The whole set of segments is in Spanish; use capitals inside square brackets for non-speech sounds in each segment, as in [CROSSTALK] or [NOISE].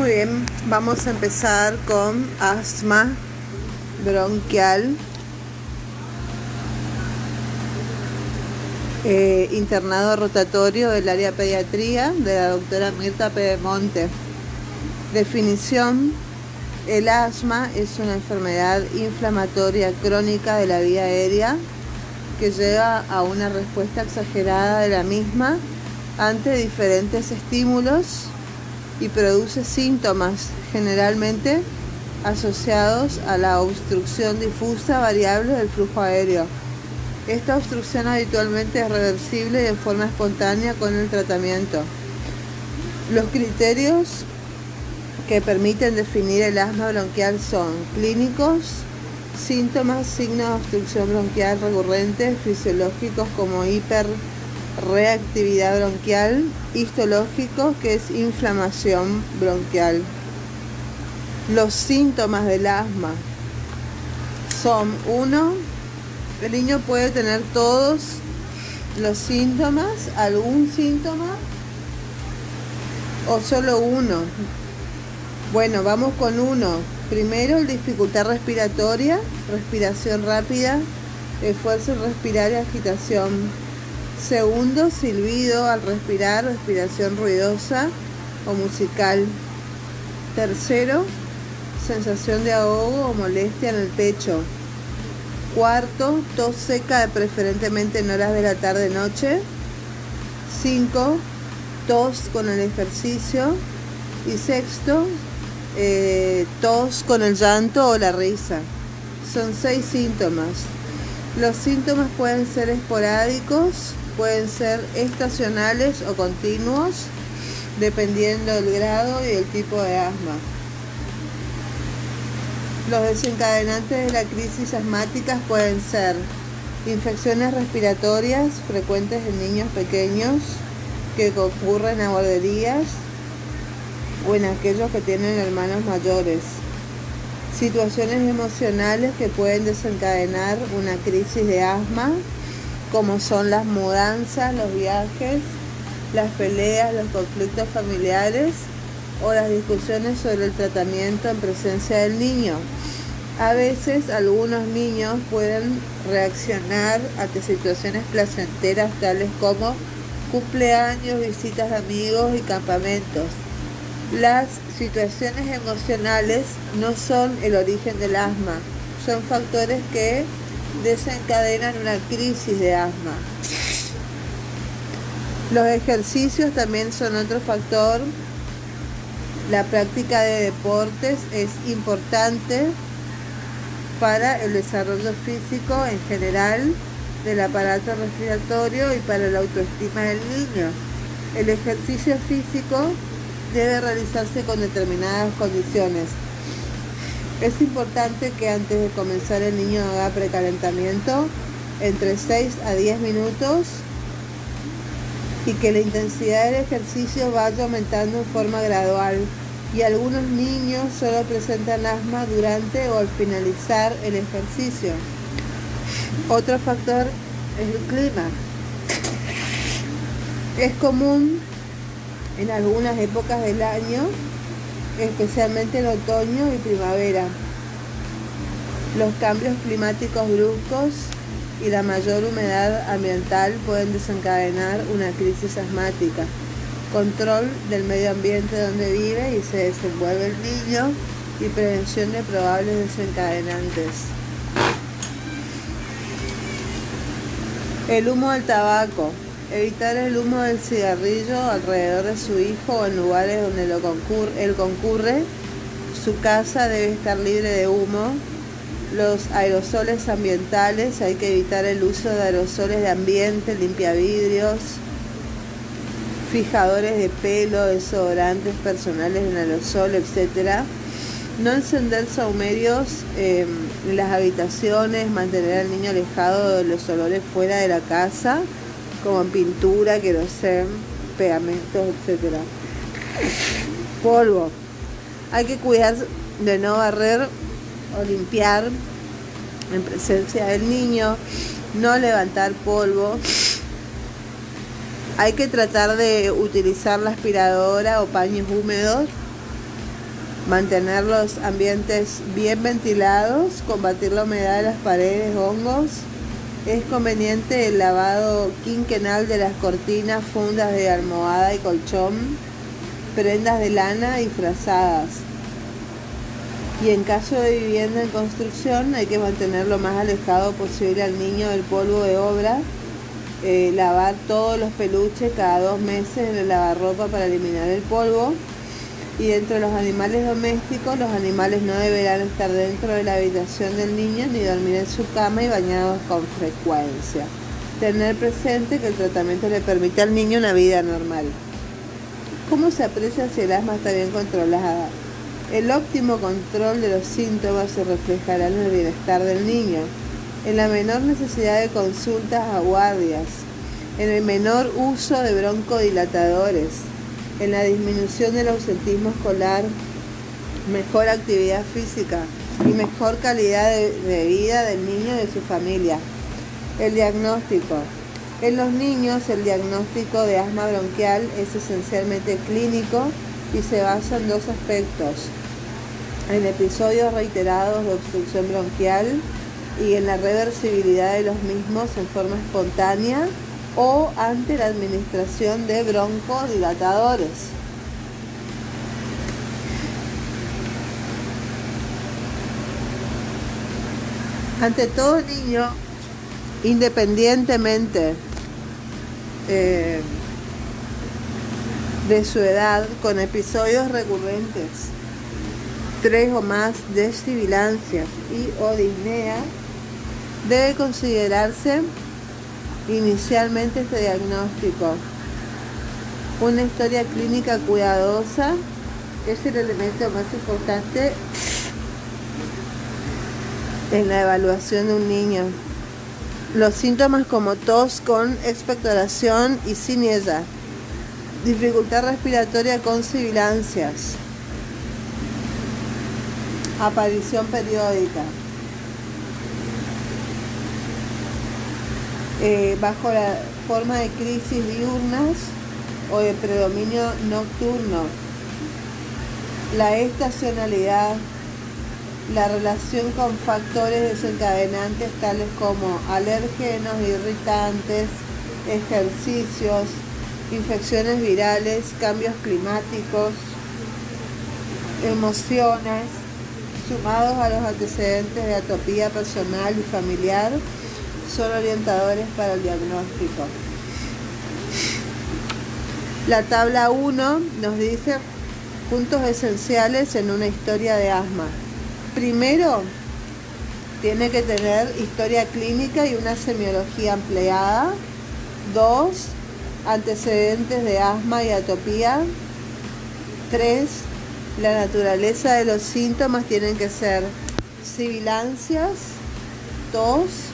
Muy bien, vamos a empezar con asma bronquial. Eh, internado rotatorio del área pediatría de la doctora Mirta Pedemonte. Definición. El asma es una enfermedad inflamatoria crónica de la vía aérea que lleva a una respuesta exagerada de la misma ante diferentes estímulos y produce síntomas generalmente asociados a la obstrucción difusa variable del flujo aéreo. Esta obstrucción habitualmente es reversible de forma espontánea con el tratamiento. Los criterios que permiten definir el asma bronquial son clínicos, síntomas, signos de obstrucción bronquial recurrentes, fisiológicos como hiperreactividad bronquial, histológicos que es inflamación bronquial. Los síntomas del asma son uno, el niño puede tener todos los síntomas, algún síntoma o solo uno. Bueno, vamos con uno. Primero, dificultad respiratoria, respiración rápida, esfuerzo respirar y agitación. Segundo, silbido al respirar, respiración ruidosa o musical. Tercero, sensación de ahogo o molestia en el pecho. Cuarto, tos seca preferentemente en horas de la tarde-noche. Cinco, tos con el ejercicio. Y sexto, eh, tos con el llanto o la risa. Son seis síntomas. Los síntomas pueden ser esporádicos, pueden ser estacionales o continuos, dependiendo del grado y el tipo de asma. Los desencadenantes de la crisis asmática pueden ser infecciones respiratorias frecuentes en niños pequeños que ocurren a guarderías o en aquellos que tienen hermanos mayores. Situaciones emocionales que pueden desencadenar una crisis de asma, como son las mudanzas, los viajes, las peleas, los conflictos familiares o las discusiones sobre el tratamiento en presencia del niño. A veces algunos niños pueden reaccionar ante situaciones placenteras tales como cumpleaños, visitas de amigos y campamentos. Las situaciones emocionales no son el origen del asma, son factores que desencadenan una crisis de asma. Los ejercicios también son otro factor. La práctica de deportes es importante para el desarrollo físico en general del aparato respiratorio y para la autoestima del niño. El ejercicio físico debe realizarse con determinadas condiciones. Es importante que antes de comenzar el niño haga precalentamiento entre 6 a 10 minutos y que la intensidad del ejercicio vaya aumentando en forma gradual y algunos niños solo presentan asma durante o al finalizar el ejercicio. Otro factor es el clima. Es común en algunas épocas del año, especialmente en otoño y primavera. Los cambios climáticos bruscos y la mayor humedad ambiental pueden desencadenar una crisis asmática. Control del medio ambiente donde vive y se desenvuelve el niño y prevención de probables desencadenantes. El humo del tabaco. Evitar el humo del cigarrillo alrededor de su hijo o en lugares donde lo concurre, él concurre. Su casa debe estar libre de humo. Los aerosoles ambientales, hay que evitar el uso de aerosoles de ambiente, limpiavidrios, fijadores de pelo, desodorantes personales en aerosol, etc. No encender saumerios eh, en las habitaciones, mantener al niño alejado de los olores fuera de la casa, como pintura, querosén, pegamentos, etc. Polvo. Hay que cuidar de no barrer o limpiar en presencia del niño, no levantar polvo. Hay que tratar de utilizar la aspiradora o paños húmedos mantener los ambientes bien ventilados, combatir la humedad de las paredes, hongos. Es conveniente el lavado quinquenal de las cortinas, fundas de almohada y colchón, prendas de lana y frazadas. Y en caso de vivienda en construcción hay que mantener lo más alejado posible al niño del polvo de obra, eh, lavar todos los peluches cada dos meses en el lavarropa para eliminar el polvo y entre los animales domésticos, los animales no deberán estar dentro de la habitación del niño ni dormir en su cama y bañados con frecuencia. Tener presente que el tratamiento le permite al niño una vida normal. ¿Cómo se aprecia si el asma está bien controlada? El óptimo control de los síntomas se reflejará en el bienestar del niño, en la menor necesidad de consultas a guardias, en el menor uso de broncodilatadores, en la disminución del ausentismo escolar, mejor actividad física y mejor calidad de, vida del niño y de su familia. El diagnóstico. En los niños el diagnóstico de asma bronquial es esencialmente clínico y se basa en dos aspectos. En episodios reiterados de obstrucción bronquial y en la reversibilidad de los mismos en forma espontánea o ante la administración de broncodilatadores. Ante todo niño, independientemente eh, de su edad, con episodios recurrentes, tres o más de sibilancias y o disnea, debe considerarse inicialmente este diagnóstico. Una historia clínica cuidadosa es el elemento más importante en la evaluación de un niño. Los síntomas como tos con expectoración y siniesa, dificultad respiratoria con sibilancias, aparición periódica. Eh, bajo la forma de crisis diurnas o de predominio nocturno. La estacionalidad, la relación con factores desencadenantes tales como alérgenos, irritantes, ejercicios, infecciones virales, cambios climáticos, emociones, sumados a los antecedentes de atopía personal y familiar, son orientadores para el diagnóstico. La tabla 1 nos dice puntos esenciales en una historia de asma. Primero, tiene que tener historia clínica y una semiología empleada. Dos, antecedentes de asma y atopía. Tres, la naturaleza de los síntomas tienen que ser sibilancias. Dos,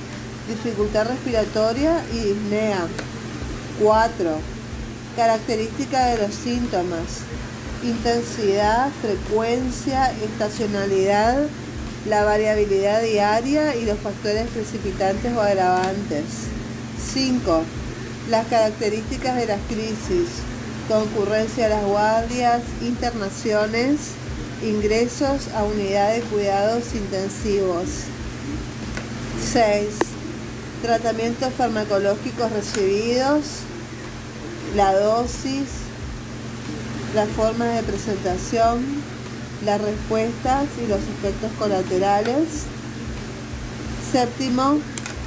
dificultad respiratoria y disnea. 4. Características de los síntomas. Intensidad, frecuencia, estacionalidad, la variabilidad diaria y los factores precipitantes o agravantes. 5. Las características de las crisis. Concurrencia a las guardias, internaciones, ingresos a unidades de cuidados intensivos. 6 tratamientos farmacológicos recibidos, la dosis, las formas de presentación, las respuestas y los efectos colaterales. Séptimo,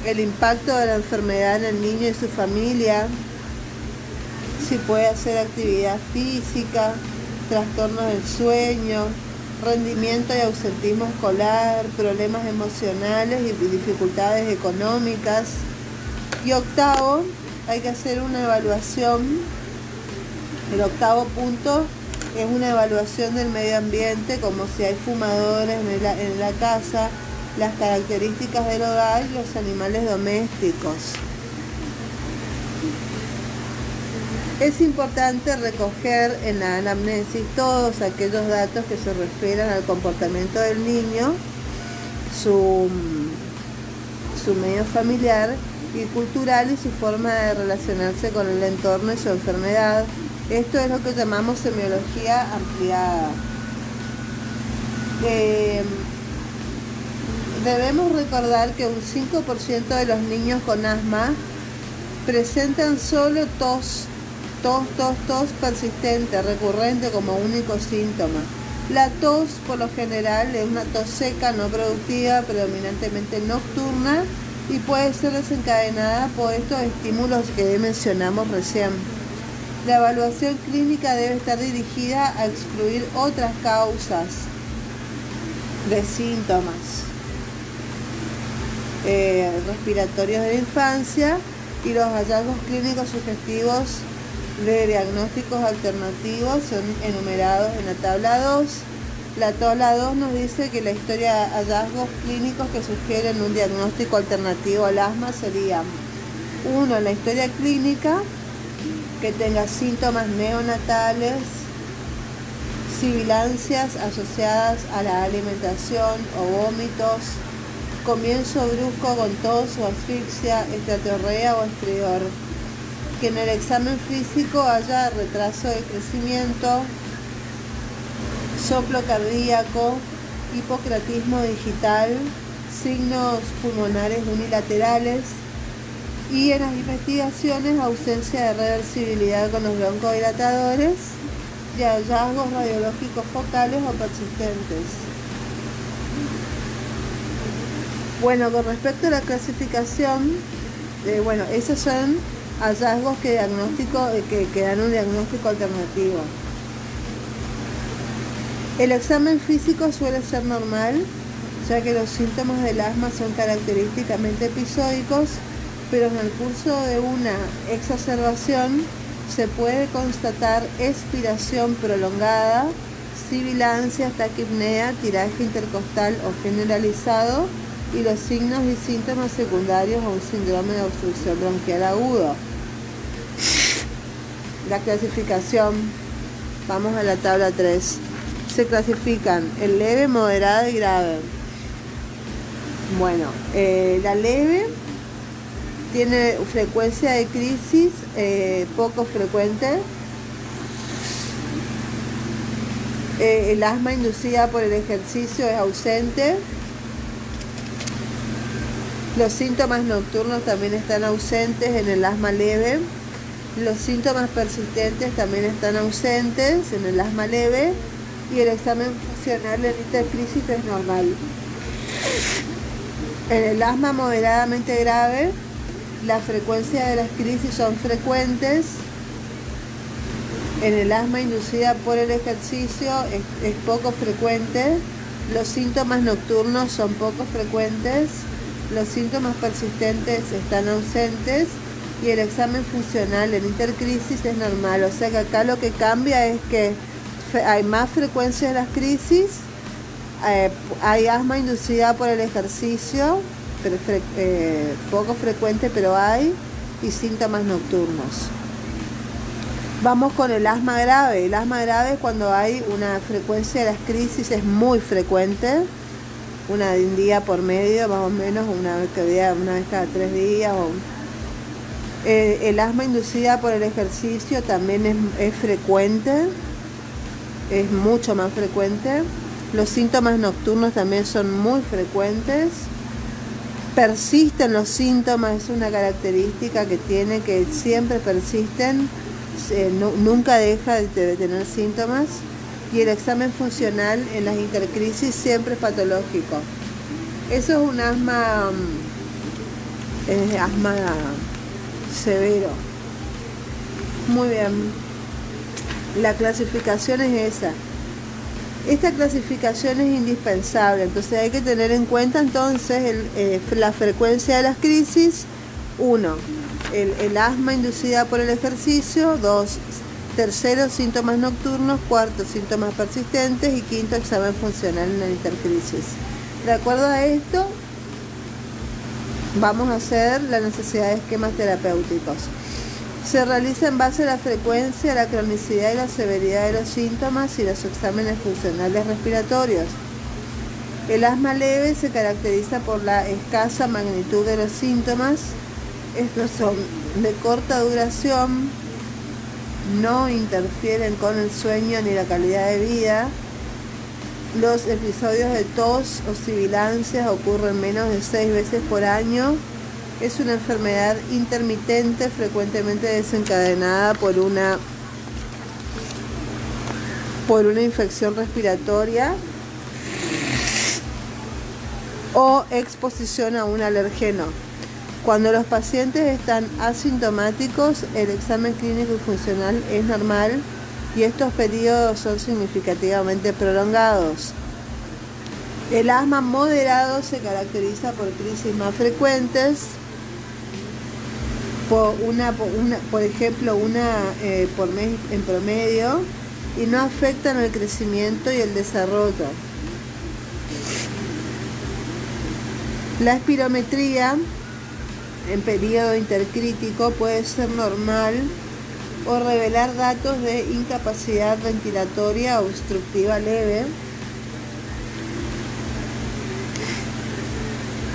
el impacto de la enfermedad en el niño y su familia, si puede hacer actividad física, trastornos del sueño, rendimiento y ausentismo escolar, problemas emocionales y dificultades económicas. Y octavo, hay que hacer una evaluación. El octavo punto es una evaluación del medio ambiente, como si hay fumadores en la, casa, las características del hogar y los animales domésticos. Es importante recoger en la anamnesis todos aquellos datos que se refieran al comportamiento del niño, su, su medio familiar y cultural y su forma de relacionarse con el entorno y su enfermedad. Esto es lo que llamamos semiología ampliada. Eh, debemos recordar que un 5% de los niños con asma presentan solo tos, tos, tos, tos persistente, recurrente como único síntoma. La tos por lo general es una tos seca, no productiva, predominantemente nocturna y puede ser desencadenada por estos estímulos que mencionamos recién. La evaluación clínica debe estar dirigida a excluir otras causas de síntomas eh, respiratorios de la infancia y los hallazgos clínicos sugestivos de diagnósticos alternativos son enumerados en la tabla 2. La tabla 2 nos dice que la historia de hallazgos clínicos que sugieren un diagnóstico alternativo al asma serían uno, la historia clínica que tenga síntomas neonatales, sibilancias asociadas a la alimentación o vómitos, comienzo brusco con tos o asfixia, estatorrea o estrior. Que en el examen físico haya retraso de crecimiento, soplo cardíaco, hipocratismo digital, signos pulmonares unilaterales y en las investigaciones ausencia de reversibilidad con los broncodilatadores y hallazgos radiológicos focales o persistentes. Bueno, con respecto a la clasificación, eh, bueno, esos son hallazgos que, diagnóstico, eh, que, dan un diagnóstico alternativo. El examen físico suele ser normal, ya que los síntomas del asma son característicamente episódicos, pero en el curso de una exacerbación se puede constatar expiración prolongada, sibilancia, taquipnea, tiraje intercostal o generalizado y los signos y síntomas secundarios a un síndrome de obstrucción bronquial agudo. La clasificación, vamos a la tabla 3. Se clasifican el leve, moderado y grave. Bueno, eh, la leve tiene frecuencia de crisis eh, poco frecuente. Eh, el asma inducida por el ejercicio es ausente. Los síntomas nocturnos también están ausentes en el asma leve. Los síntomas persistentes también están ausentes en el asma leve y el examen funcional en intercrisis es normal. En el asma moderadamente grave, la frecuencia de las crisis son frecuentes. En el asma inducida por el ejercicio es, es poco frecuente. Los síntomas nocturnos son poco frecuentes los síntomas persistentes están ausentes y el examen funcional en intercrisis es normal. O sea que acá lo que cambia es que hay más frecuencia de las crisis, eh, hay asma inducida por el ejercicio, eh, poco frecuente pero hay, y síntomas nocturnos. Vamos con el asma grave. El asma grave es cuando hay una frecuencia de las crisis es muy frecuente una de un día por medio, más o menos, una vez, cada, una vez cada tres días. Eh, el asma inducida por el ejercicio también es, frecuente, es mucho más frecuente. Los síntomas nocturnos también son muy frecuentes. Persisten los síntomas, es una característica que tiene que siempre persisten, nunca deja de tener síntomas y el examen funcional en las intercrisis siempre es patológico. Eso es un asma, mm, asma severo. Muy bien. La clasificación es esa. Esta clasificación es indispensable, entonces hay que tener en cuenta entonces eh, la frecuencia de las crisis. Uno, el, asma inducida por el ejercicio. Dos, Tercero, síntomas nocturnos. Cuarto, síntomas persistentes. Y quinto, examen funcional en la intercrisis. De acuerdo a esto, vamos a hacer la necesidad de esquemas terapéuticos. Se realiza en base a la frecuencia, la cronicidad y la severidad de los síntomas y los exámenes funcionales respiratorios. El asma leve se caracteriza por la escasa magnitud de los síntomas. Estos son de corta duración, no interfieren con el sueño ni la calidad de vida, Los episodios de tos o sibilancias ocurren menos de seis veces por año. Es una enfermedad intermitente frecuentemente desencadenada por una por una infección respiratoria o exposición a un alergeno. Cuando los pacientes están asintomáticos, el examen clínico y funcional es normal y estos periodos son significativamente prolongados. El asma moderado se caracteriza por crisis más frecuentes, por, una, por, ejemplo, una eh, por mes en promedio, y no afectan el crecimiento y el desarrollo. La espirometría en periodo intercrítico puede ser normal o revelar datos de incapacidad ventilatoria obstructiva leve.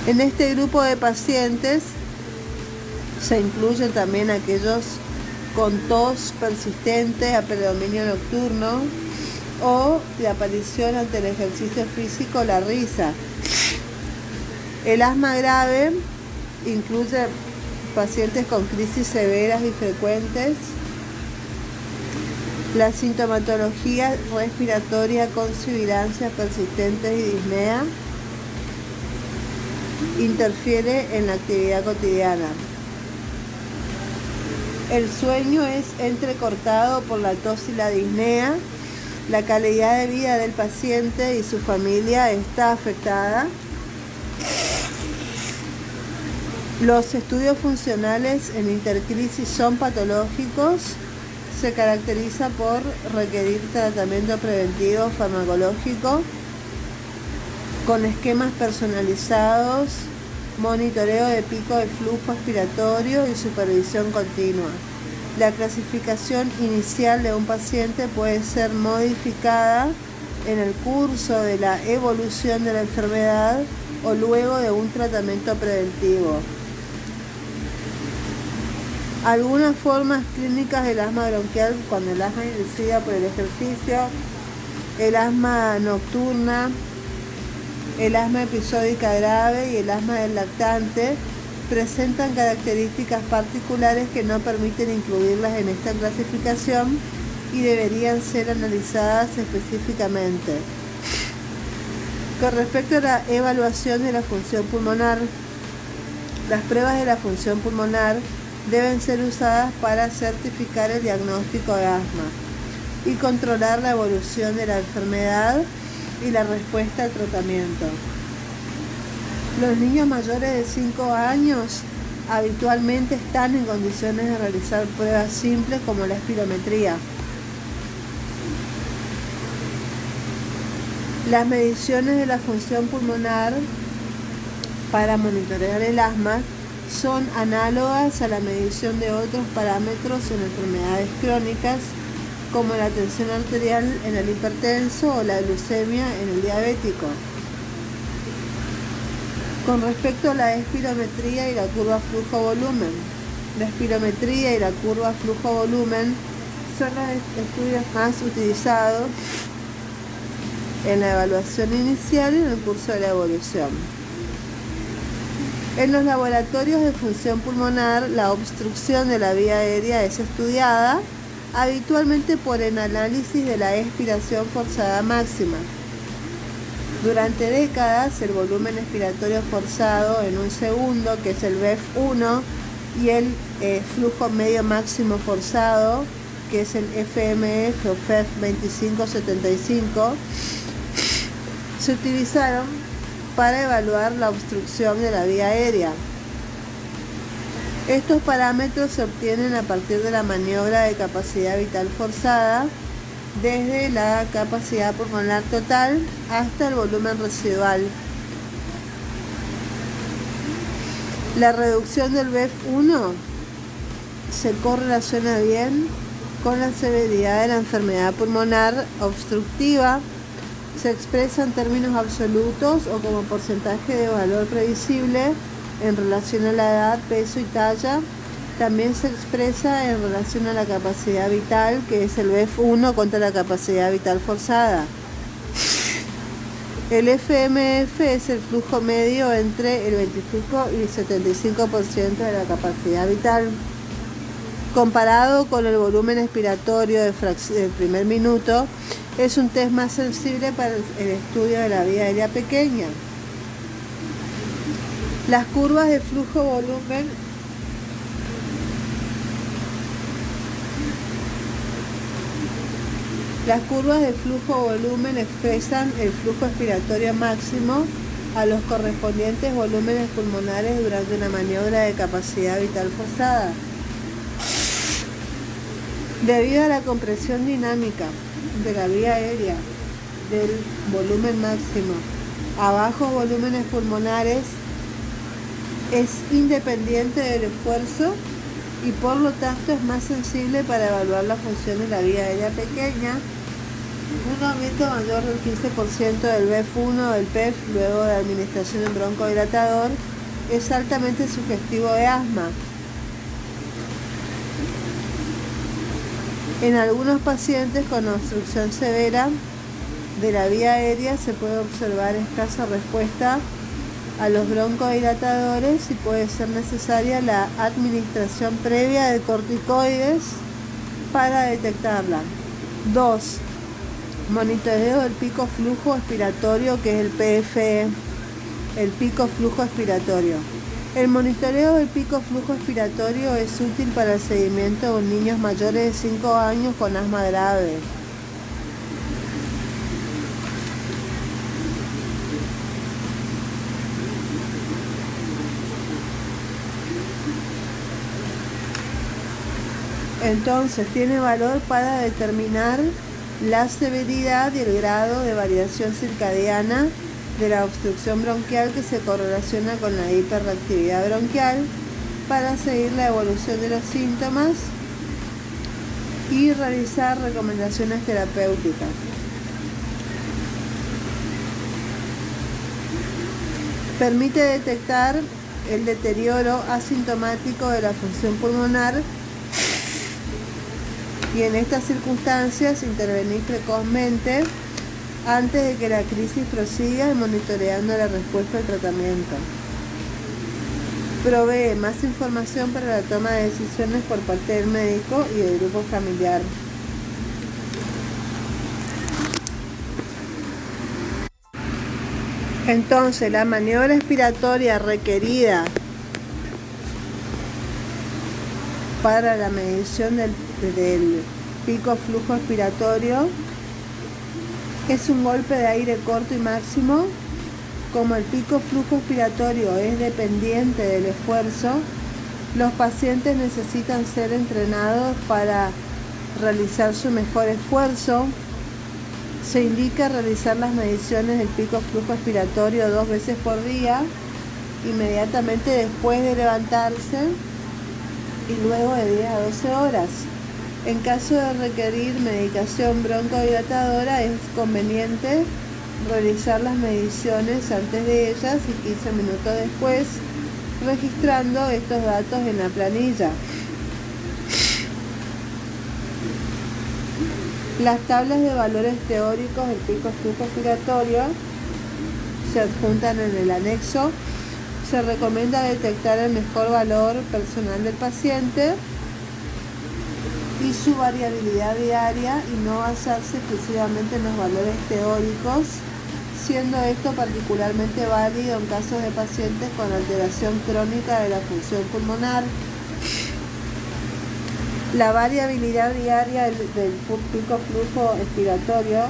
En este grupo de pacientes se incluyen también aquellos con tos persistente a predominio nocturno o la aparición ante el ejercicio físico, la risa. El asma grave incluye pacientes con crisis severas y frecuentes, la sintomatología respiratoria con sibilancias persistentes y disnea interfiere en la actividad cotidiana. El sueño es entrecortado por la tos y la disnea. La calidad de vida del paciente y su familia está afectada. Los estudios funcionales en intercrisis son patológicos. Se caracteriza por requerir tratamiento preventivo farmacológico con esquemas personalizados, monitoreo de pico de flujo expiratorio y supervisión continua. La clasificación inicial de un paciente puede ser modificada en el curso de la evolución de la enfermedad o luego de un tratamiento preventivo. Algunas formas clínicas del asma bronquial cuando el asma inducida por el ejercicio, el asma nocturna, el asma episódica grave y el asma del lactante presentan características particulares que no permiten incluirlas en esta clasificación y deberían ser analizadas específicamente. Con respecto a la evaluación de la función pulmonar, las pruebas de la función pulmonar deben ser usadas para certificar el diagnóstico de asma y controlar la evolución de la enfermedad y la respuesta al tratamiento. Los niños mayores de 5 años habitualmente están en condiciones de realizar pruebas simples como la espirometría. Las mediciones de la función pulmonar para monitorear el asma son análogas a la medición de otros parámetros en enfermedades crónicas como la tensión arterial en el hipertenso o la glucemia en el diabético. Con respecto a la espirometría y la curva flujo-volumen, la espirometría y la curva flujo-volumen son los estudios más utilizados en la evaluación inicial y en el curso de la evolución. En los laboratorios de función pulmonar, la obstrucción de la vía aérea es estudiada habitualmente por el análisis de la expiración forzada máxima. Durante décadas, el volumen expiratorio forzado en un segundo, que es el BEF1, y el eh, flujo medio máximo forzado, que es el FMF o FEF 2575, se utilizaron para evaluar la obstrucción de la vía aérea. Estos parámetros se obtienen a partir de la maniobra de capacidad vital forzada, desde la capacidad pulmonar total hasta el volumen residual. La reducción del BEF1 se correlaciona bien con la severidad de la enfermedad pulmonar obstructiva se expresa en términos absolutos o como porcentaje de valor previsible en relación a la edad, peso y talla. También se expresa en relación a la capacidad vital, que es el BF1 contra la capacidad vital forzada. El FMF es el flujo medio entre el 25 y el 75% de la capacidad vital. Comparado con el volumen expiratorio del, primer minuto, es un test más sensible para el estudio de la vía aérea pequeña. Las curvas de flujo-volumen Las curvas de flujo-volumen expresan el flujo expiratorio máximo a los correspondientes volúmenes pulmonares durante una maniobra de capacidad vital forzada. Debido a la compresión dinámica de la vía aérea del volumen máximo a bajos volúmenes pulmonares, es independiente del esfuerzo y por lo tanto es más sensible para evaluar la función de la vía aérea pequeña un aumento mayor del 15% del BF1 del PEF luego de administración de un broncodilatador es altamente sugestivo de asma. En algunos pacientes con obstrucción severa de la vía aérea se puede observar escasa respuesta a los broncodilatadores y puede ser necesaria la administración previa de corticoides para detectarla. 2 monitoreo del pico flujo expiratorio que es el PFE, el pico flujo expiratorio. El monitoreo del pico flujo expiratorio es útil para el seguimiento de niños mayores de 5 años con asma grave. Entonces tiene valor para determinar la severidad y el grado de variación circadiana de la obstrucción bronquial que se correlaciona con la hiperreactividad bronquial para seguir la evolución de los síntomas y realizar recomendaciones terapéuticas. Permite detectar el deterioro asintomático de la función pulmonar y en estas circunstancias intervenir precozmente antes de que la crisis prosiga y monitoreando la respuesta al tratamiento. Provee más información para la toma de decisiones por parte del médico y del grupo familiar. Entonces, la maniobra expiratoria requerida para la medición del pico flujo expiratorio es un golpe de aire corto y máximo. Como el pico flujo expiratorio es dependiente del esfuerzo, los pacientes necesitan ser entrenados para realizar su mejor esfuerzo. Se indica realizar las mediciones del pico flujo expiratorio dos veces por día, inmediatamente después de levantarse y luego de 10 a 12 horas. En caso de requerir medicación broncodilatadora es conveniente realizar las mediciones antes de ellas y 15 minutos después, registrando estos datos en la planilla. Las tablas de valores teóricos del pico flujo giratorio se adjuntan en el anexo. Se recomienda detectar el mejor valor personal del paciente y su variabilidad diaria y no basarse exclusivamente en los valores teóricos, siendo esto particularmente válido en casos de pacientes con alteración crónica de la función pulmonar. La variabilidad diaria del, pico flujo expiratorio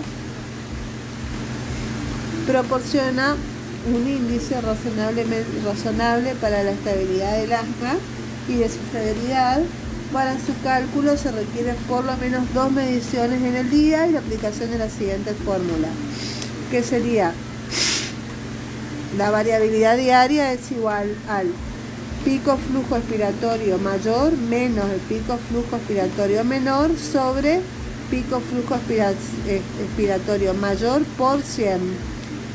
proporciona un índice razonable para la estabilidad del asma y de su severidad para su cálculo se requieren por lo menos dos mediciones en el día y la aplicación de la siguiente fórmula, que sería la variabilidad diaria es igual al pico flujo expiratorio mayor menos el pico flujo expiratorio menor sobre pico flujo eh, expiratorio mayor por 100.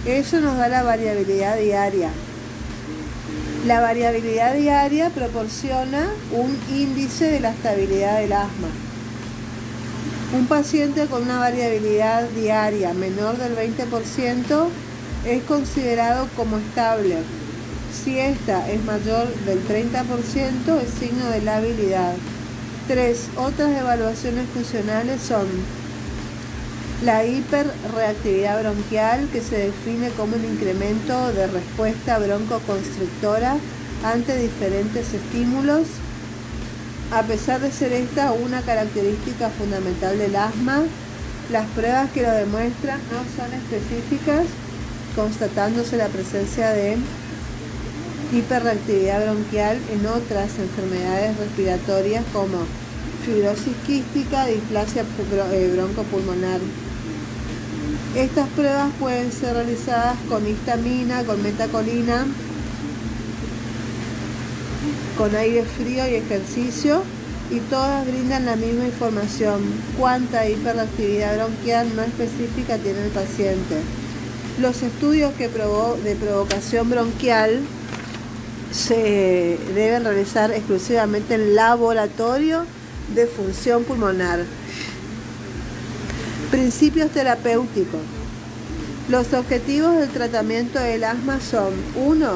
Eso nos da la variabilidad diaria. La variabilidad diaria proporciona un índice de la estabilidad del asma. Un paciente con una variabilidad diaria menor del 20% es considerado como estable. Si esta es mayor del 30%, es signo de la habilidad. Tres, otras evaluaciones funcionales son la hiperreactividad bronquial, que se define como un incremento de respuesta broncoconstrictora ante diferentes estímulos. A pesar de ser esta una característica fundamental del asma, las pruebas que lo demuestran no son específicas, constatándose la presencia de hiperreactividad bronquial en otras enfermedades respiratorias como fibrosis quística, displasia eh, broncopulmonar. Estas pruebas pueden ser realizadas con histamina, con metacolina, con aire frío y ejercicio y todas brindan la misma información, cuánta hiperactividad bronquial no específica tiene el paciente. Los estudios que probó de provocación bronquial se deben realizar exclusivamente en laboratorio de función pulmonar. Principios terapéuticos. Los objetivos del tratamiento del asma son 1.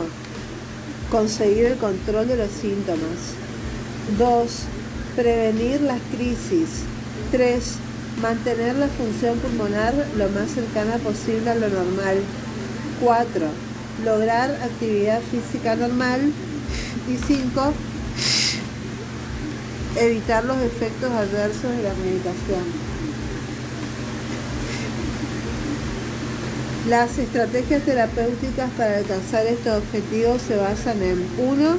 Conseguir el control de los síntomas. 2. Prevenir las crisis. 3. Mantener la función pulmonar lo más cercana posible a lo normal. 4. Lograr actividad física normal. Y 5. Evitar los efectos adversos de la medicación. Las estrategias terapéuticas para alcanzar estos objetivos se basan en 1.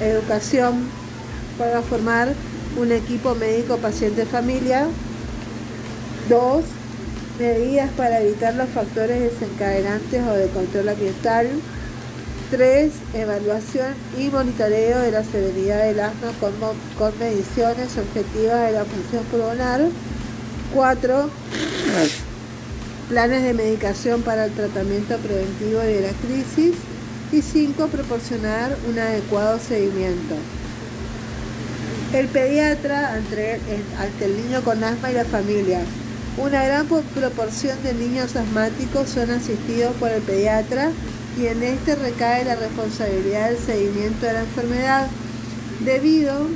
Educación para formar un equipo médico paciente familia. 2. Medidas para evitar los factores desencadenantes o de control ambiental. 3. Evaluación y monitoreo de la severidad del asma con, con mediciones objetivas de la función pulmonar. 4 planes de medicación para el tratamiento preventivo de la crisis y 5. Proporcionar un adecuado seguimiento. El pediatra ante, el niño con asma y la familia. Una gran proporción de niños asmáticos son asistidos por el pediatra y en este recae la responsabilidad del seguimiento de la enfermedad debido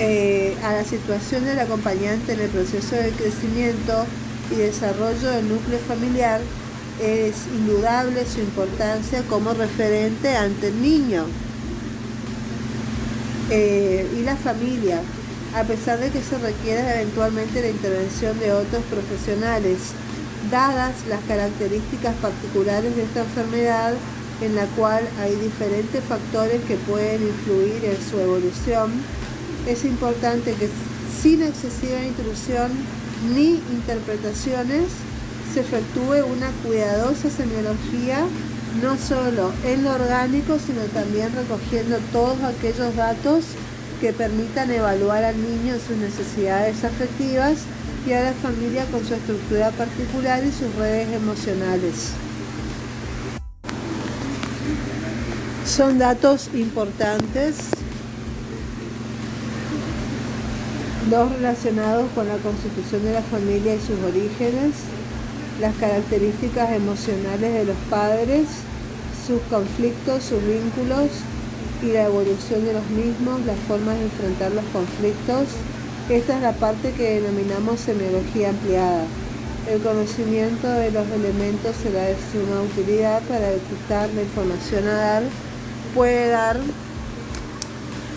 eh, a la situación del acompañante en el proceso de crecimiento y desarrollo del núcleo familiar, es indudable su importancia como referente ante el niño eh, y la familia, a pesar de que se requiera eventualmente la intervención de otros profesionales, dadas las características particulares de esta enfermedad en la cual hay diferentes factores que pueden influir en su evolución, es importante que sin excesiva intrusión ni interpretaciones, se efectúe una cuidadosa semiología, no solo en lo orgánico, sino también recogiendo todos aquellos datos que permitan evaluar al niño sus necesidades afectivas y a la familia con su estructura particular y sus redes emocionales. Son datos importantes dos relacionados con la constitución de la familia y sus orígenes, las características emocionales de los padres, sus conflictos, sus vínculos y la evolución de los mismos, las formas de enfrentar los conflictos. Esta es la parte que denominamos semiología ampliada. El conocimiento de los elementos será de suma utilidad para detectar la información a dar, puede dar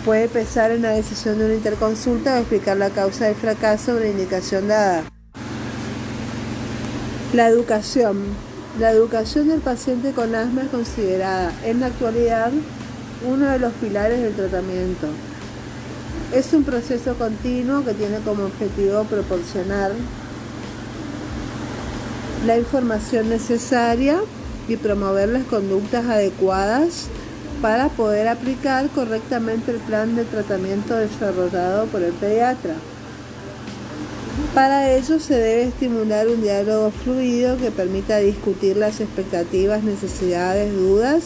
puede pesar en la decisión de una interconsulta o explicar la causa del fracaso de la indicación dada. La educación. La educación del paciente con asma es considerada en la actualidad uno de los pilares del tratamiento. Es un proceso continuo que tiene como objetivo proporcionar la información necesaria y promover las conductas adecuadas para poder aplicar correctamente el plan de tratamiento desarrollado por el pediatra. Para ello se debe estimular un diálogo fluido que permita discutir las expectativas, necesidades, dudas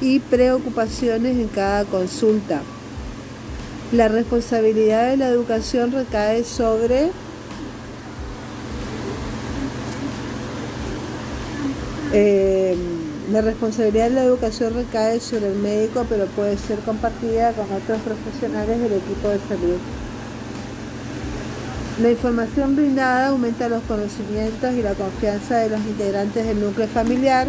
y preocupaciones en cada consulta. La responsabilidad de la educación recae sobre Eh, la responsabilidad de la educación recae sobre el médico, pero puede ser compartida con otros profesionales del equipo de salud. La información brindada aumenta los conocimientos y la confianza de los integrantes del núcleo familiar.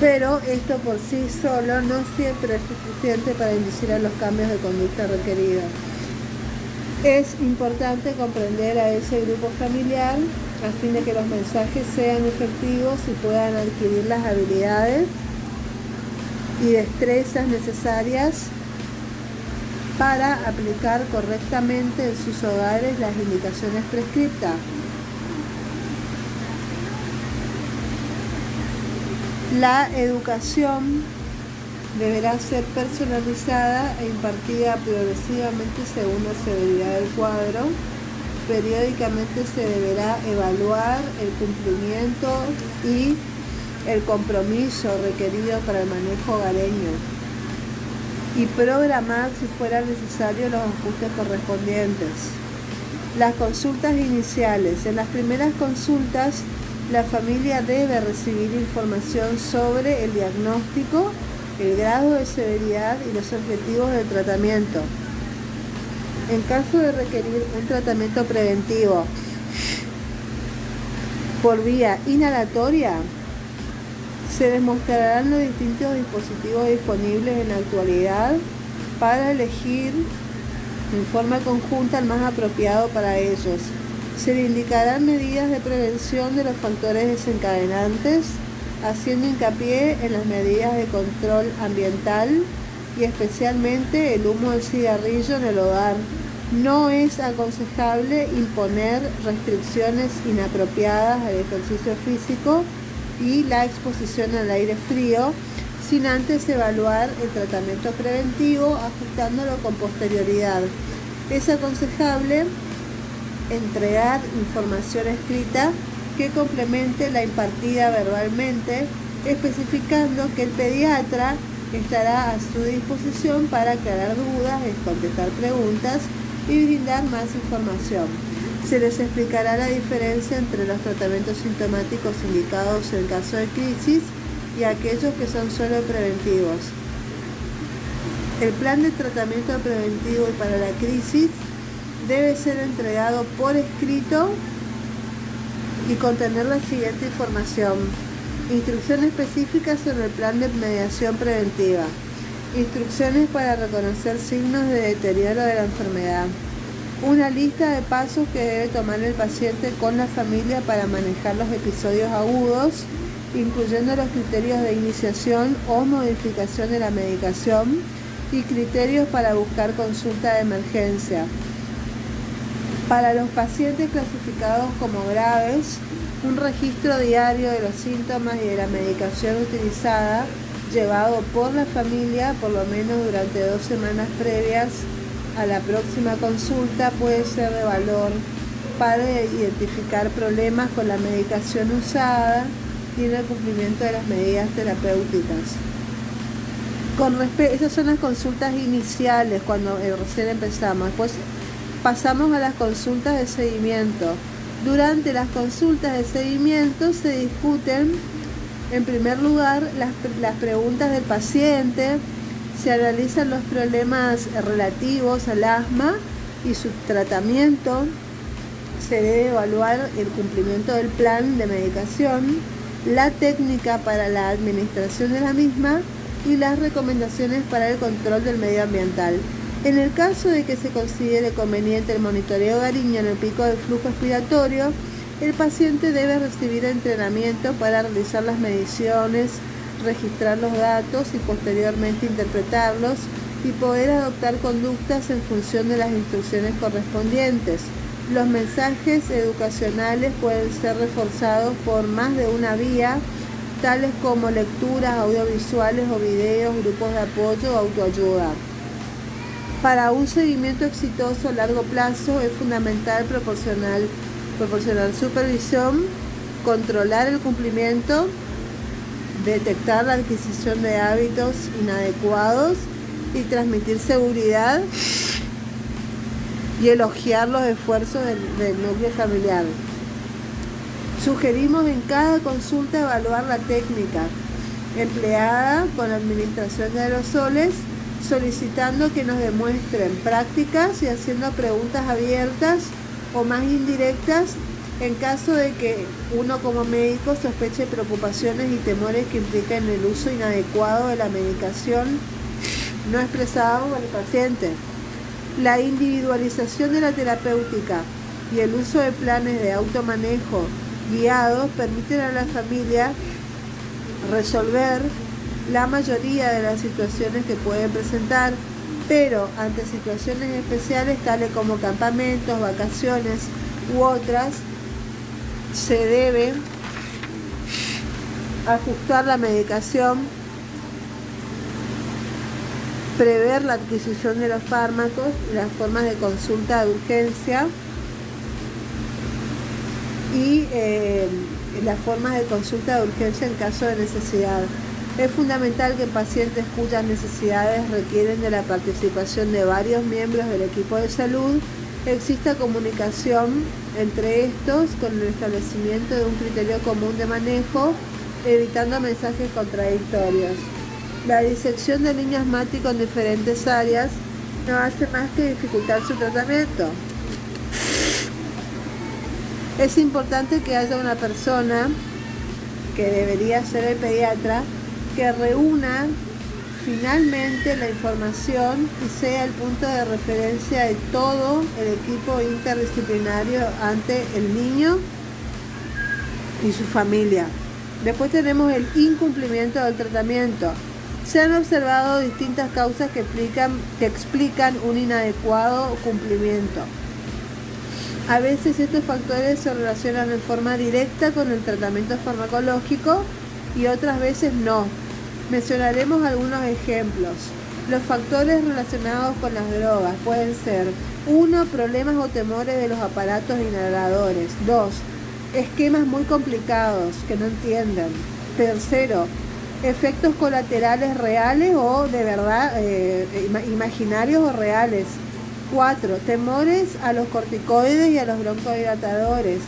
Pero esto por sí solo no siempre es suficiente para inducir a los cambios de conducta requeridos. Es importante comprender a ese grupo familiar a fin de que los mensajes sean efectivos y puedan adquirir las habilidades y destrezas necesarias para aplicar correctamente en sus hogares las indicaciones prescriptas. La educación deberá ser personalizada e impartida progresivamente según la severidad del cuadro. Periódicamente se deberá evaluar el cumplimiento y el compromiso requerido para el manejo hogareño y programar si fuera necesario los ajustes correspondientes. Las consultas iniciales. En las primeras consultas, la familia debe recibir información sobre el diagnóstico, el grado de severidad y los objetivos del tratamiento. En caso de requerir un tratamiento preventivo por vía inhalatoria, se demostrarán los distintos dispositivos disponibles en la actualidad para elegir en forma conjunta el más apropiado para ellos. Se le indicarán medidas de prevención de los factores desencadenantes, haciendo hincapié en las medidas de control ambiental y especialmente el humo del cigarrillo en el hogar. No es aconsejable imponer restricciones inapropiadas al ejercicio físico y la exposición al aire frío sin antes evaluar el tratamiento preventivo ajustándolo con posterioridad. Es aconsejable entregar información escrita que complemente la impartida verbalmente, especificando que el pediatra estará a su disposición para aclarar dudas, contestar preguntas y brindar más información. Se les explicará la diferencia entre los tratamientos sintomáticos indicados en caso de crisis y aquellos que son solo preventivos. El plan de tratamiento preventivo para la crisis debe ser entregado por escrito y contener la siguiente información. Instrucciones específicas sobre el plan de mediación preventiva. Instrucciones para reconocer signos de deterioro de la enfermedad una lista de pasos que debe tomar el paciente con la familia para manejar los episodios agudos, incluyendo los criterios de iniciación o modificación de la medicación y criterios para buscar consulta de emergencia. Para los pacientes clasificados como graves, un registro diario de los síntomas y de la medicación utilizada, llevado por la familia por lo menos durante dos semanas previas a la próxima consulta puede ser de valor para identificar problemas con la medicación usada y en el cumplimiento de las medidas terapéuticas. Esas son las consultas iniciales cuando eh, recién empezamos. Pasamos a las consultas de seguimiento. Durante las consultas de seguimiento se discuten, en primer lugar, las, las preguntas del paciente, se analizan los problemas relativos al asma y su tratamiento. Se debe evaluar el cumplimiento del plan de medicación, la técnica para la administración de la misma y las recomendaciones para el control del medio ambiental. En el caso de que se considere conveniente el monitoreo gariño en el pico del flujo expiratorio, el paciente debe recibir entrenamiento para realizar las mediciones, registrar los datos y posteriormente interpretarlos y poder adoptar conductas en función de las instrucciones correspondientes. Los mensajes educacionales pueden ser reforzados por más de una vía, tales como lecturas audiovisuales o videos, grupos de apoyo o autoayuda. Para un seguimiento exitoso a largo plazo es fundamental proporcionar, supervisión, controlar el cumplimiento detectar la adquisición de hábitos inadecuados y transmitir seguridad y elogiar los esfuerzos del, del núcleo familiar. Sugerimos en cada consulta evaluar la técnica empleada con la administración de aerosoles, solicitando que nos demuestren prácticas y haciendo preguntas abiertas o más indirectas en caso de que uno como médico sospeche preocupaciones y temores que implican el uso inadecuado de la medicación no expresada por el paciente. La individualización de la terapéutica y el uso de planes de automanejo guiados permiten a la familia resolver la mayoría de las situaciones que pueden presentar, pero ante situaciones especiales tales como campamentos, vacaciones u otras, se debe ajustar la medicación, prever la adquisición de los fármacos, las formas de consulta de urgencia y eh, las formas de consulta de urgencia en caso de necesidad. Es fundamental que pacientes cuyas necesidades requieren de la participación de varios miembros del equipo de salud exista comunicación entre estos con el establecimiento de un criterio común de manejo, evitando mensajes contradictorios. La disección de niños asmáticos en diferentes áreas no hace más que dificultar su tratamiento. Es importante que haya una persona, que debería ser el pediatra, que reúna finalmente la información y sea el punto de referencia de todo el equipo interdisciplinario ante el niño y su familia. Después tenemos el incumplimiento del tratamiento. Se han observado distintas causas que explican, que explican un inadecuado cumplimiento. A veces estos factores se relacionan en forma directa con el tratamiento farmacológico y otras veces no. Mencionaremos algunos ejemplos. Los factores relacionados con las drogas pueden ser 1. Problemas o temores de los aparatos inhaladores. 2. Esquemas muy complicados que no entienden. Tercero, efectos colaterales reales o de verdad eh, imaginarios o reales. 4. Temores a los corticoides y a los broncodilatadores.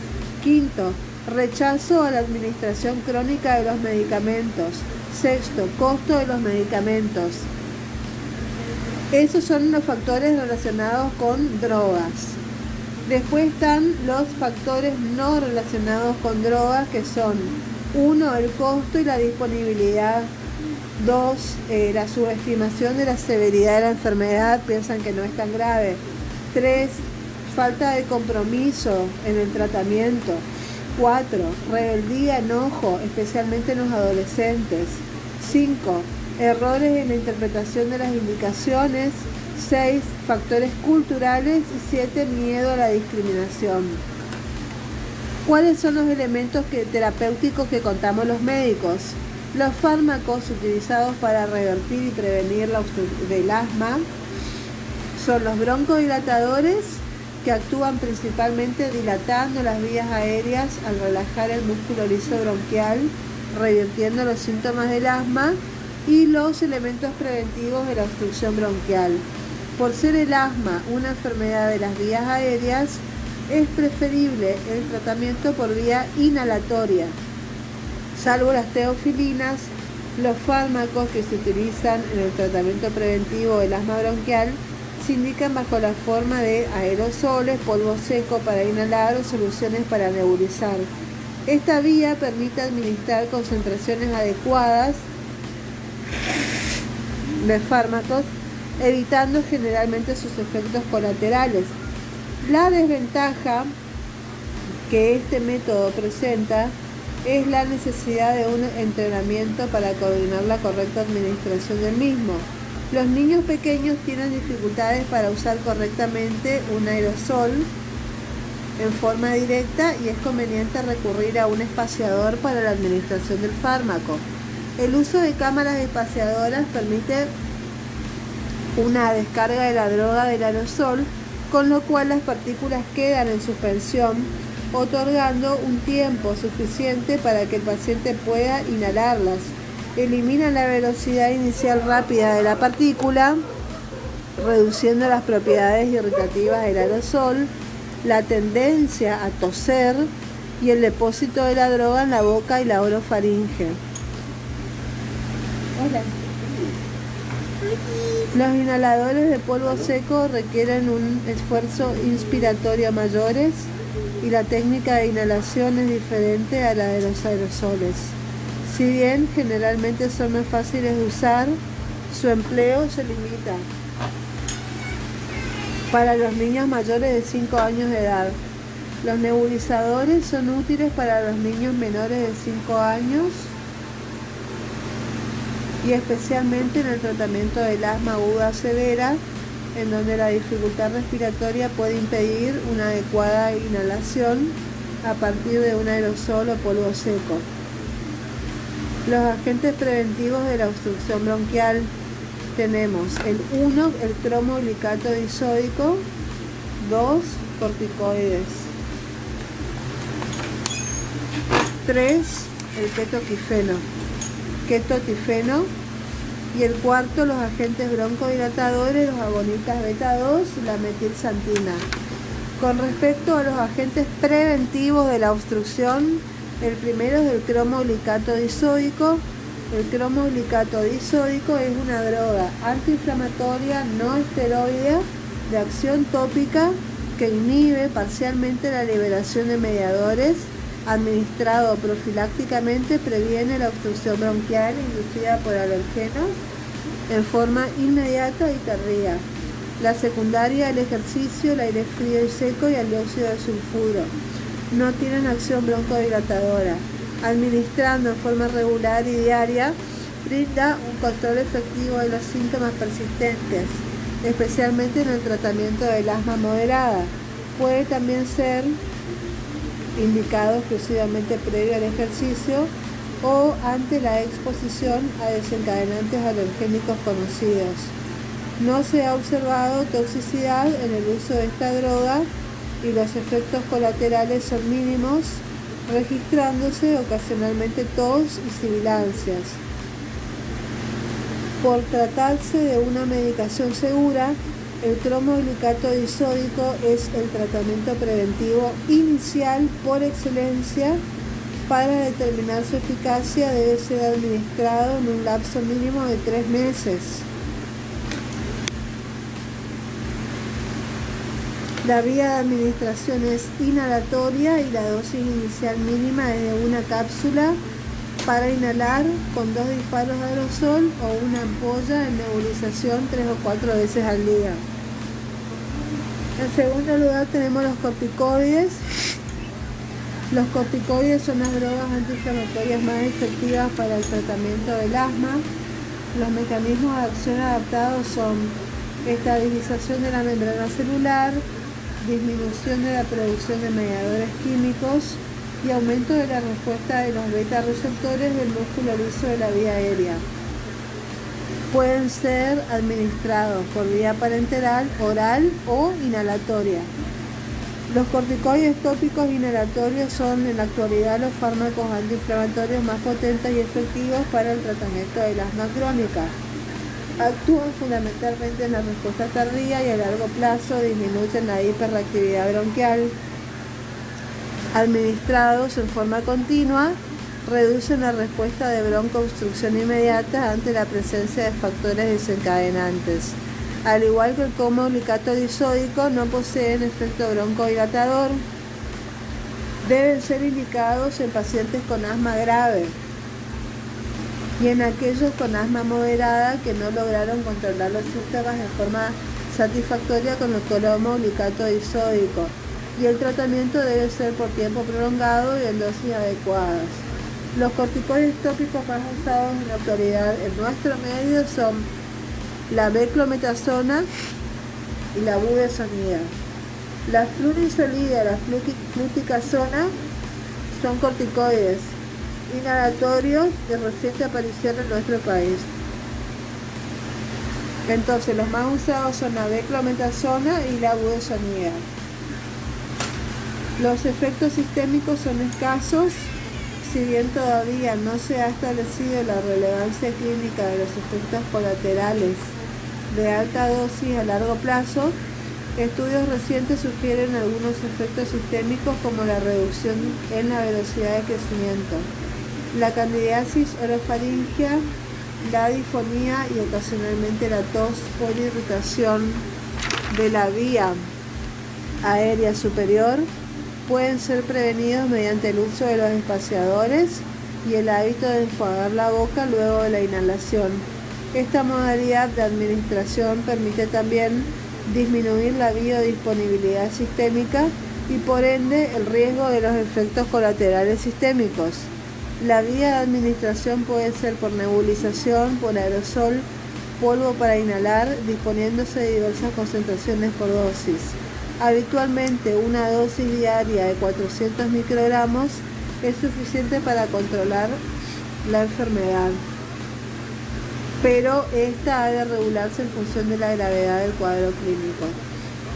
Quinto, rechazo a la administración crónica de los medicamentos. Sexto, costo de los medicamentos. Esos son los factores relacionados con drogas. Después están los factores no relacionados con drogas que son uno, el costo y la disponibilidad Dos, eh, la subestimación de la severidad de la enfermedad, piensan que no es tan grave. Tres, falta de compromiso en el tratamiento. Cuatro, rebeldía, enojo, especialmente en los adolescentes. Cinco, errores en la interpretación de las indicaciones. Seis, factores culturales. Y siete, miedo a la discriminación. ¿Cuáles son los elementos terapéuticos que contamos los médicos? Los fármacos utilizados para revertir y prevenir la del asma son los broncodilatadores que actúan principalmente dilatando las vías aéreas al relajar el músculo liso bronquial, revirtiendo los síntomas del asma y los elementos preventivos de la obstrucción bronquial. Por ser el asma una enfermedad de las vías aéreas, es preferible el tratamiento por vía inhalatoria, Salvo las teofilinas, los fármacos que se utilizan en el tratamiento preventivo del asma bronquial se indican bajo la forma de aerosoles, polvo seco para inhalar o soluciones para nebulizar. Esta vía permite administrar concentraciones adecuadas de fármacos, evitando generalmente sus efectos colaterales. La desventaja que este método presenta es la necesidad de un entrenamiento para coordinar la correcta administración del mismo. Los niños pequeños tienen dificultades para usar correctamente un aerosol en forma directa y es conveniente recurrir a un espaciador para la administración del fármaco. El uso de cámaras espaciadoras permite una descarga de la droga del aerosol, con lo cual las partículas quedan en suspensión otorgando un tiempo suficiente para que el paciente pueda inhalarlas. Elimina la velocidad inicial rápida de la partícula reduciendo las propiedades irritativas del aerosol, la tendencia a toser y el depósito de la droga en la boca y la orofaringe. Los inhaladores de polvo seco requieren un esfuerzo inspiratorio mayores y la técnica de inhalación es diferente a la de los aerosoles. Si bien generalmente son más fáciles de usar, su empleo se limita para los niños mayores de 5 años de edad. Los nebulizadores son útiles para los niños menores de 5 años y especialmente en el tratamiento del asma aguda severa, en donde la dificultad respiratoria puede impedir una adecuada inhalación a partir de un aerosol o polvo seco. Los agentes preventivos de la obstrucción bronquial tenemos el 1, el cromolicato disódico, 2, corticoides, 3, el ketotifeno, ketotifeno y el cuarto, los agentes broncodilatadores, los agonistas beta 2, la metilsantina. Con respecto a los agentes preventivos de la obstrucción, el primero es el cromolicato disódico. El cromolicato disódico es una droga antiinflamatoria no esteroidea de acción tópica que inhibe parcialmente la liberación de mediadores administrado profilácticamente previene la obstrucción bronquial inducida por alergenos en forma inmediata y tardía. La secundaria, el ejercicio, el aire frío y seco y el dióxido de sulfuro. No tienen acción broncodilatadora. Administrando en forma regular y diaria, brinda un control efectivo de los síntomas persistentes, especialmente en el tratamiento del asma moderada. Puede también ser indicado exclusivamente previo al ejercicio o ante la exposición a desencadenantes alergénicos conocidos. No se ha observado toxicidad en el uso de esta droga y los efectos colaterales son mínimos, registrándose ocasionalmente tos y sibilancias. Por tratarse de una medicación segura, el cromoglicato disódico es el tratamiento preventivo inicial por excelencia. Para determinar su eficacia debe ser administrado en un lapso mínimo de tres meses. La vía de administración es inhalatoria y la dosis inicial mínima es de una cápsula para inhalar con dos disparos de aerosol o una ampolla en nebulización tres o cuatro veces al día. En segundo lugar tenemos los corticoides. Los corticoides son las drogas antiinflamatorias más efectivas para el tratamiento del asma. Los mecanismos de acción adaptados son estabilización de la membrana celular, disminución de la producción de mediadores químicos y aumento de la respuesta de los beta receptores del músculo liso de la vía aérea pueden ser administrados por vía parenteral, oral o inhalatoria. Los corticoides tópicos inhalatorios son en la actualidad los fármacos antiinflamatorios más potentes y efectivos para el tratamiento del asma crónica. Actúan fundamentalmente en la respuesta tardía y a largo plazo disminuyen la hiperreactividad bronquial. Administrados en forma continua, reducen la respuesta de broncoobstrucción inmediata ante la presencia de factores desencadenantes. Al igual que el comunicato disódico, no poseen efecto broncodilatador. Deben ser indicados en pacientes con asma grave y en aquellos con asma moderada que no lograron controlar los síntomas de forma satisfactoria con el colomoglicato disódico. Y el tratamiento debe ser por tiempo prolongado y en dosis adecuadas. Los corticoides tópicos más usados en la actualidad en nuestro medio son la beclometasona y la budesonida. La flunisolida y la fluticasona son corticoides inhalatorios de reciente aparición en nuestro país. Entonces, los más usados son la beclometasona y la budesonida. Los efectos sistémicos son escasos si bien todavía no se ha establecido la relevancia clínica de los efectos colaterales de alta dosis a largo plazo, estudios recientes sugieren algunos efectos sistémicos como la reducción en la velocidad de crecimiento, la candidiasis orofaringea, la difonía y ocasionalmente la tos la irritación de la vía aérea superior pueden ser prevenidos mediante el uso de los espaciadores y el hábito de enjuagar la boca luego de la inhalación. Esta modalidad de administración permite también disminuir la biodisponibilidad sistémica y por ende el riesgo de los efectos colaterales sistémicos. La vía de administración puede ser por nebulización, por aerosol, polvo para inhalar, disponiéndose de diversas concentraciones por dosis. Habitualmente una dosis diaria de 400 microgramos es suficiente para controlar la enfermedad, pero esta ha de regularse en función de la gravedad del cuadro clínico.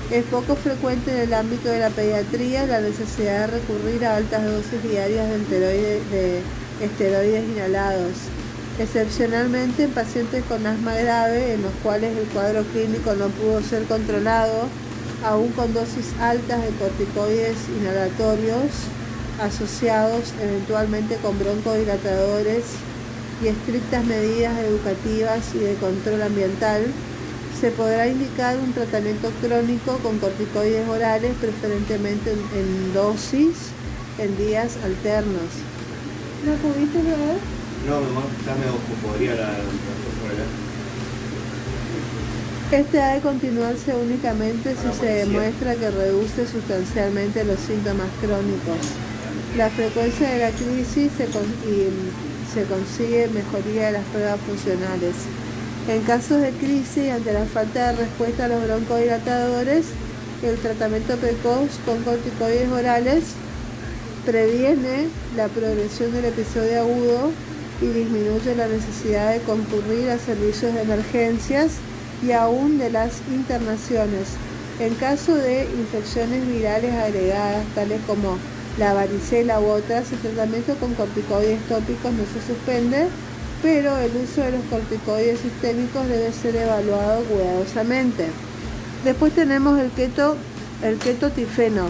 Es poco frecuente en el ámbito de la pediatría la necesidad de recurrir a altas dosis diarias de, de esteroides inhalados, excepcionalmente en pacientes con asma grave en los cuales el cuadro clínico no pudo ser controlado, aún con dosis altas de corticoides inhalatorios asociados eventualmente con broncodilatadores y estrictas medidas educativas y de control ambiental, se podrá indicar un tratamiento crónico con corticoides orales, preferentemente en, dosis en días alternos. ¿No pudiste ver? No, mi amor, dame ojo, podría la, Este ha de continuarse únicamente si se demuestra que reduce sustancialmente los síntomas crónicos. La frecuencia de la crisis se, se consigue mejoría de las pruebas funcionales. En casos de crisis, ante la falta de respuesta a los broncodilatadores, el tratamiento precoz con corticoides orales previene la progresión del episodio agudo y disminuye la necesidad de concurrir a servicios de emergencias y aún de las internaciones. En caso de infecciones virales agregadas, tales como la varicela u otras, el tratamiento con corticoides tópicos no se suspende, pero el uso de los corticoides sistémicos debe ser evaluado cuidadosamente. Después tenemos el keto, el ketotifeno.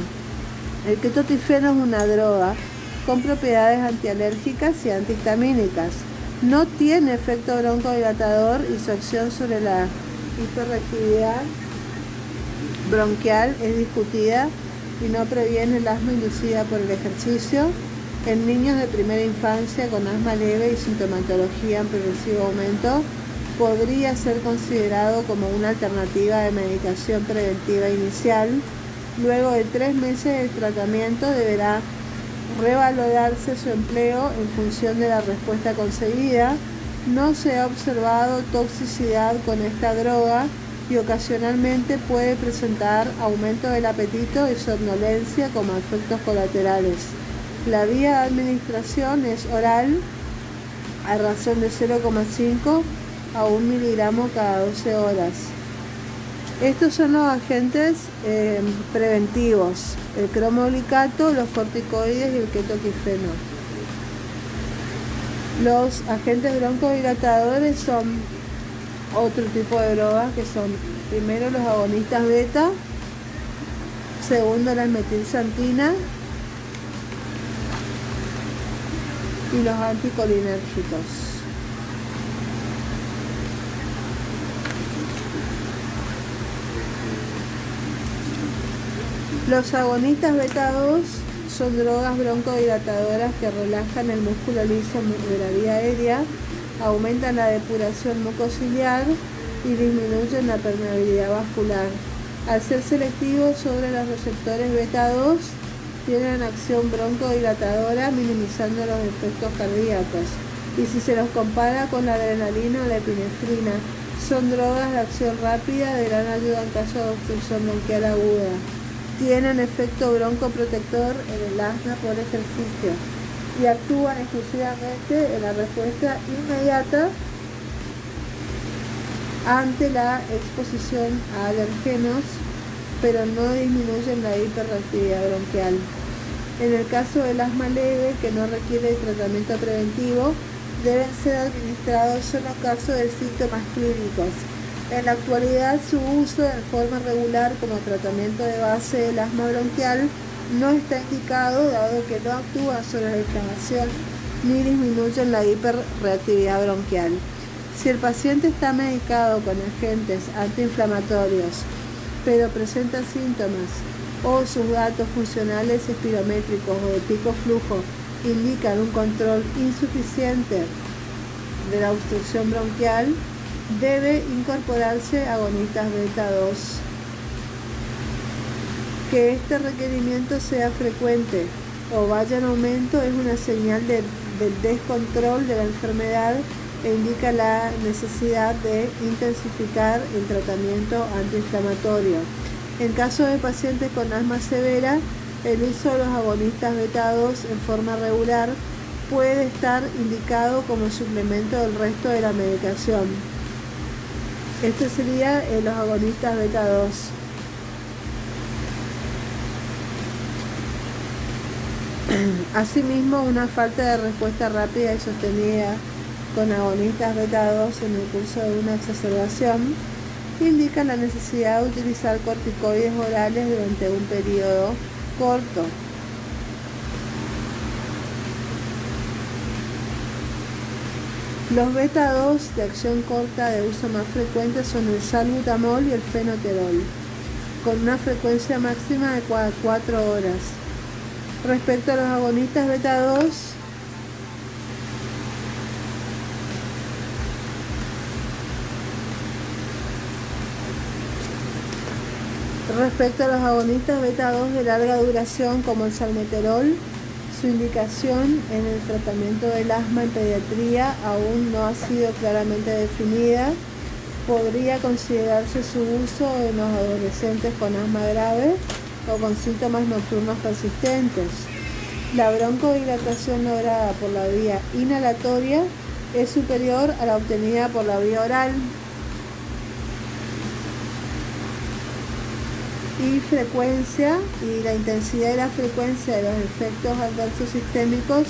El ketotifeno es una droga con propiedades antialérgicas y antihistamínicas. No tiene efecto broncodilatador y su acción sobre la hiperreactividad bronquial es discutida y no previene el asma inducida por el ejercicio. En niños de primera infancia con asma leve y sintomatología en progresivo aumento, podría ser considerado como una alternativa de medicación preventiva inicial. Luego de tres meses de tratamiento deberá revalorarse su empleo en función de la respuesta conseguida. No se ha observado toxicidad con esta droga y ocasionalmente puede presentar aumento del apetito y somnolencia como efectos colaterales. La vía de administración es oral a razón de 0,5 a 1 miligramo cada 12 horas. Estos son los agentes eh, preventivos, el cromolicato, los corticoides y el ketoquifeno. Los agentes broncodilatadores son otro tipo de drogas que son primero los agonistas beta, segundo la metilsantina y los anticolinérgicos. Los agonistas beta 2 son drogas broncodilatadoras que relajan el músculo liso de la vía aérea aumentan la depuración mucociliar y disminuyen la permeabilidad vascular. Al ser selectivos sobre los receptores beta 2, tienen acción broncodilatadora minimizando los efectos cardíacos. Y si se los compara con la adrenalina o la epinefrina, son drogas de acción rápida de gran ayuda en caso de obstrucción bronquial aguda. Tienen efecto broncoprotector en el asma por ejercicio y actúan exclusivamente en la respuesta inmediata ante la exposición a alergenos, pero no disminuyen la hiperreactividad bronquial. En el caso del asma leve, que no requiere tratamiento preventivo, deben ser administrados solo en caso de síntomas clínicos. En la actualidad su uso en forma regular como tratamiento de base del asma bronquial no está indicado dado que no actúa sobre la inflamación ni disminuye la hiperreactividad bronquial. Si el paciente está medicado con agentes antiinflamatorios, pero presenta síntomas o sus datos funcionales espirométricos o de pico flujo indican un control insuficiente de la obstrucción bronquial, debe incorporarse agonistas beta 2. Que este requerimiento sea frecuente o vaya en aumento es una señal del descontrol de la enfermedad e indica la necesidad de intensificar el tratamiento antiinflamatorio. En caso de pacientes con asma severa, el uso de los agonistas betados en forma regular puede estar indicado como suplemento del resto de la medicación. Este sería los agonistas beta 2. [CLEARS THROAT] Asimismo, una falta de respuesta rápida y sostenida con agonistas beta 2 en el curso de una exacerbación indica la necesidad de utilizar corticoides orales durante un periodo corto. Los beta 2 de acción corta de uso más frecuente son el salbutamol y el fenoterol, con una frecuencia máxima de 4 horas. Respecto a los agonistas beta 2, Respecto a los agonistas beta 2 de larga duración como el salmeterol, su indicación en el tratamiento del asma en pediatría aún no ha sido claramente definida. Podría considerarse su uso en los adolescentes con asma grave o con síntomas nocturnos persistentes. La broncodilatación lograda por la vía inhalatoria es superior a la obtenida por la vía oral. Y frecuencia y la intensidad y la frecuencia de los efectos adversos sistémicos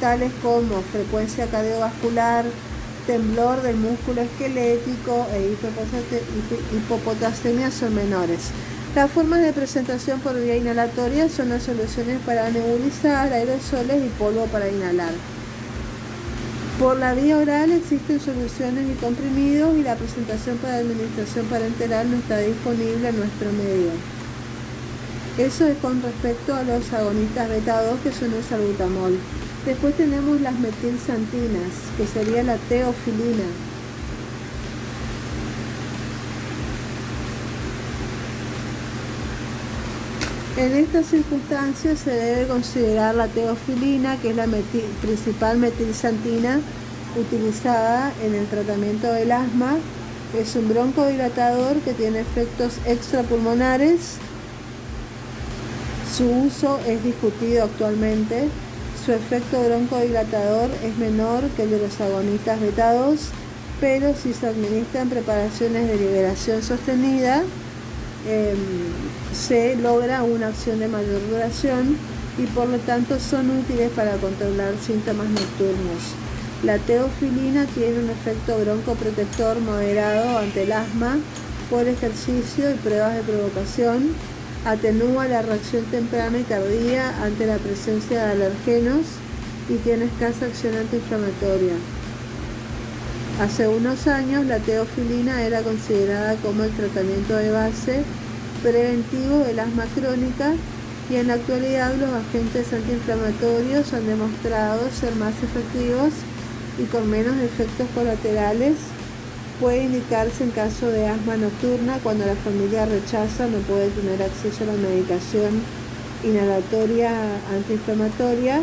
tales como frecuencia cardiovascular, temblor del músculo esquelético e hipopotasemia son menores. Las formas de presentación por vía inhalatoria son las soluciones para nebulizar, aerosoles y polvo para inhalar. Por la vía oral existen soluciones y comprimidos y la presentación para administración parenteral no está disponible en nuestro medio. Eso es con respecto a los agonistas beta 2 que son el salbutamol. Después tenemos las metilsantinas, que sería la teofilina. En estas circunstancias se debe considerar la teofilina, que es la principal metilsantina utilizada en el tratamiento del asma. Es un broncodilatador que tiene efectos extrapulmonares. Su uso es discutido actualmente. Su efecto broncodilatador es menor que el de los agonistas betados, pero si se administran preparaciones de liberación sostenida, Em, se logra una acción de mayor duración y por lo tanto son útiles para controlar síntomas nocturnos. La teofilina tiene un efecto broncoprotector moderado ante el asma por ejercicio y pruebas de provocación, atenúa la reacción temprana y tardía ante la presencia de alergenos y tiene escasa acción antiinflamatoria. Hace unos años la teofilina era considerada como el tratamiento de base preventivo del asma crónica y en la actualidad los agentes antiinflamatorios han demostrado ser más efectivos y con menos efectos colaterales. Puede indicarse en caso de asma nocturna cuando la familia rechaza no puede tener acceso a la medicación inhalatoria antiinflamatoria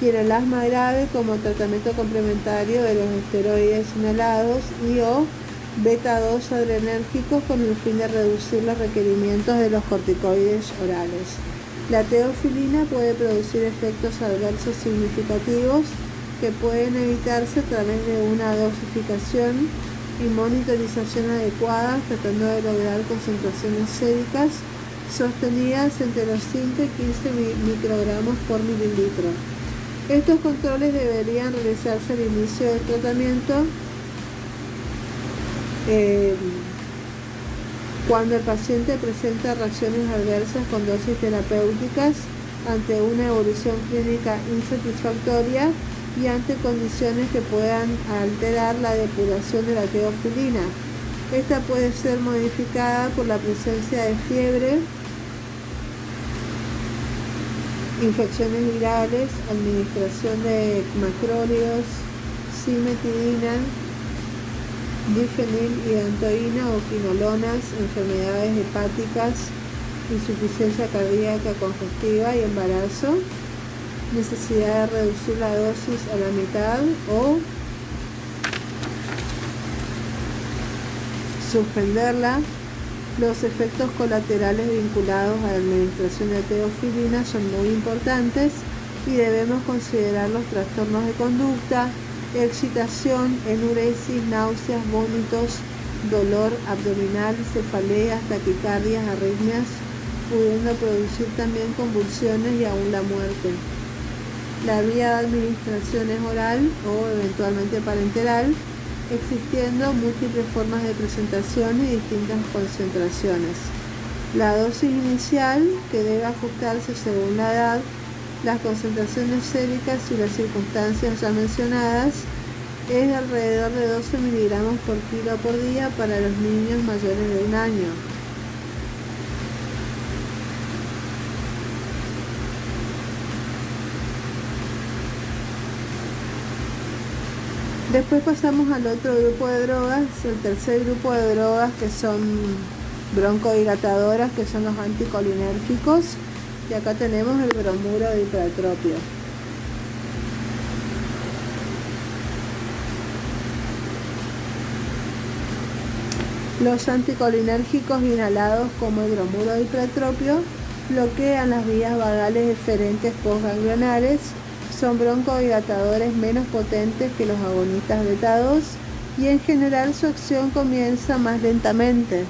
y el asma grave como tratamiento complementario de los esteroides inhalados y o beta-2 adrenérgicos con el fin de reducir los requerimientos de los corticoides orales. La teofilina puede producir efectos adversos significativos que pueden evitarse a través de una dosificación y monitorización adecuada tratando de lograr concentraciones séricas sostenidas entre los 5 y 15 microgramos por mililitro. Estos controles deberían realizarse al inicio del tratamiento eh, Cuando el paciente presenta reacciones adversas con dosis terapéuticas ante una evolución clínica insatisfactoria y ante condiciones que puedan alterar la depuración de la teofilina. Esta puede ser modificada por la presencia de fiebre, infecciones virales, administración de macrólidos, simetidina, difenilidantoína o quinolonas, enfermedades hepáticas, insuficiencia cardíaca congestiva y embarazo, necesidad de reducir la dosis a la mitad o suspenderla. Los efectos colaterales vinculados a la administración de teofilina son muy importantes y debemos considerar los trastornos de conducta, excitación, enuresis, náuseas, vómitos, dolor abdominal, cefaleas, taquicardias, arritmias, pudiendo producir también convulsiones y aún la muerte. La vía de administración es oral o eventualmente parenteral existiendo múltiples formas de presentación y distintas concentraciones. La dosis inicial, que debe ajustarse según la edad, las concentraciones séricas y las circunstancias ya mencionadas, es de alrededor de 12 miligramos por kilo por día para los niños mayores de un año. Después pasamos al otro grupo de drogas, el tercer grupo de drogas que son broncodilatadoras, que son los anticolinérgicos. Y acá tenemos el bromuro de hipertropio. Los anticolinérgicos inhalados como el bromuro de hipertropio bloquean las vías vagales eferentes postganglionares son broncodilatadores menos potentes que los agonistas beta 2 y en general su acción comienza más lentamente.